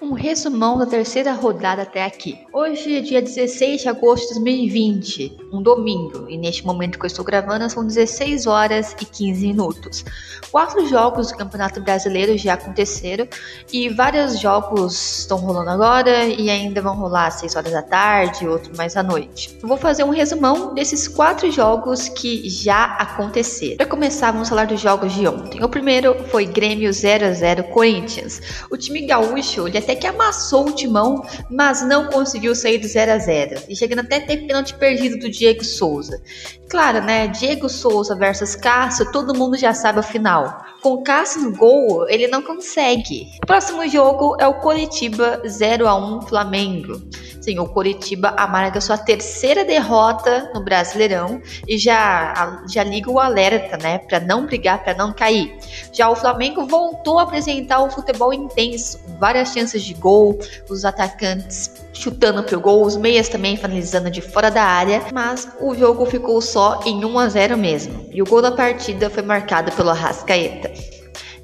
Um resumão da terceira rodada até aqui. Hoje é dia 16 de agosto de 2020, um domingo, e neste momento que eu estou gravando são 16 horas e 15 minutos. Quatro jogos do Campeonato Brasileiro já aconteceram e vários jogos estão rolando agora e ainda vão rolar às 6 horas da tarde, outro mais à noite. Eu vou fazer um resumão desses quatro jogos que já aconteceram. Para começar, vamos falar dos jogos de ontem. O primeiro foi Grêmio 0 a 0 Corinthians. O time gaúcho, ele até que amassou o timão, mas não conseguiu sair do 0 a 0 e chegando até ter pênalti perdido do Diego Souza. Claro, né? Diego Souza versus Cássio, todo mundo já sabe o final. Com Cássio no gol, ele não consegue. O próximo jogo é o Coritiba 0 a 1 Flamengo. Sim, o Coritiba amarga sua terceira derrota no Brasileirão e já, já liga o alerta, né, para não brigar, para não cair. Já o Flamengo voltou a apresentar o futebol intenso, várias chances de gol, os atacantes chutando pro gol, os meias também finalizando de fora da área, mas o jogo ficou só em 1 a 0 mesmo. E o gol da partida foi marcado pelo Arrascaeta.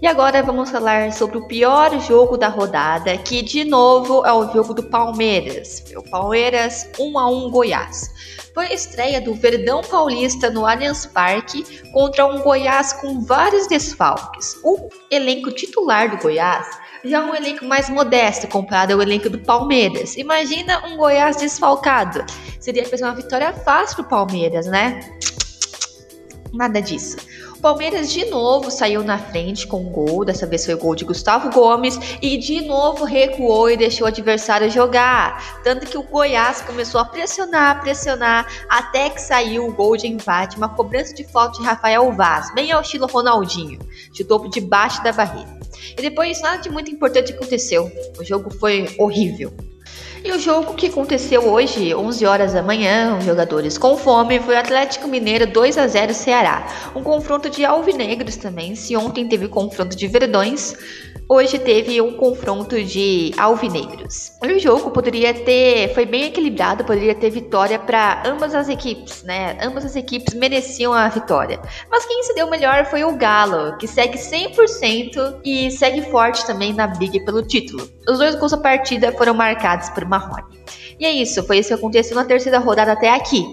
E agora vamos falar sobre o pior jogo da rodada, que de novo é o jogo do Palmeiras. O Palmeiras 1 a 1 Goiás. Foi a estreia do Verdão Paulista no Allianz Parque contra um Goiás com vários desfalques. O elenco titular do Goiás já é um elenco mais modesto comparado ao elenco do Palmeiras. Imagina um Goiás desfalcado. Seria uma vitória fácil para o Palmeiras, né? Nada disso. Palmeiras de novo saiu na frente com um gol, dessa vez foi o gol de Gustavo Gomes, e de novo recuou e deixou o adversário jogar. Tanto que o Goiás começou a pressionar, pressionar, até que saiu o gol de empate, uma cobrança de falta de Rafael Vaz, bem ao estilo Ronaldinho, chutou debaixo da barreira. E depois nada de muito importante aconteceu. O jogo foi horrível. E o jogo que aconteceu hoje, 11 horas da manhã, os jogadores com fome, foi Atlético Mineiro 2 a 0 Ceará. Um confronto de alvinegros também. Se ontem teve confronto de verdões, hoje teve um confronto de alvinegros. O jogo poderia ter, foi bem equilibrado, poderia ter vitória para ambas as equipes, né? Ambas as equipes mereciam a vitória. Mas quem se deu melhor foi o Galo, que segue 100% e segue forte também na briga pelo título. Os dois gols da partida foram marcados por Marrone. E é isso, foi isso que aconteceu na terceira rodada até aqui.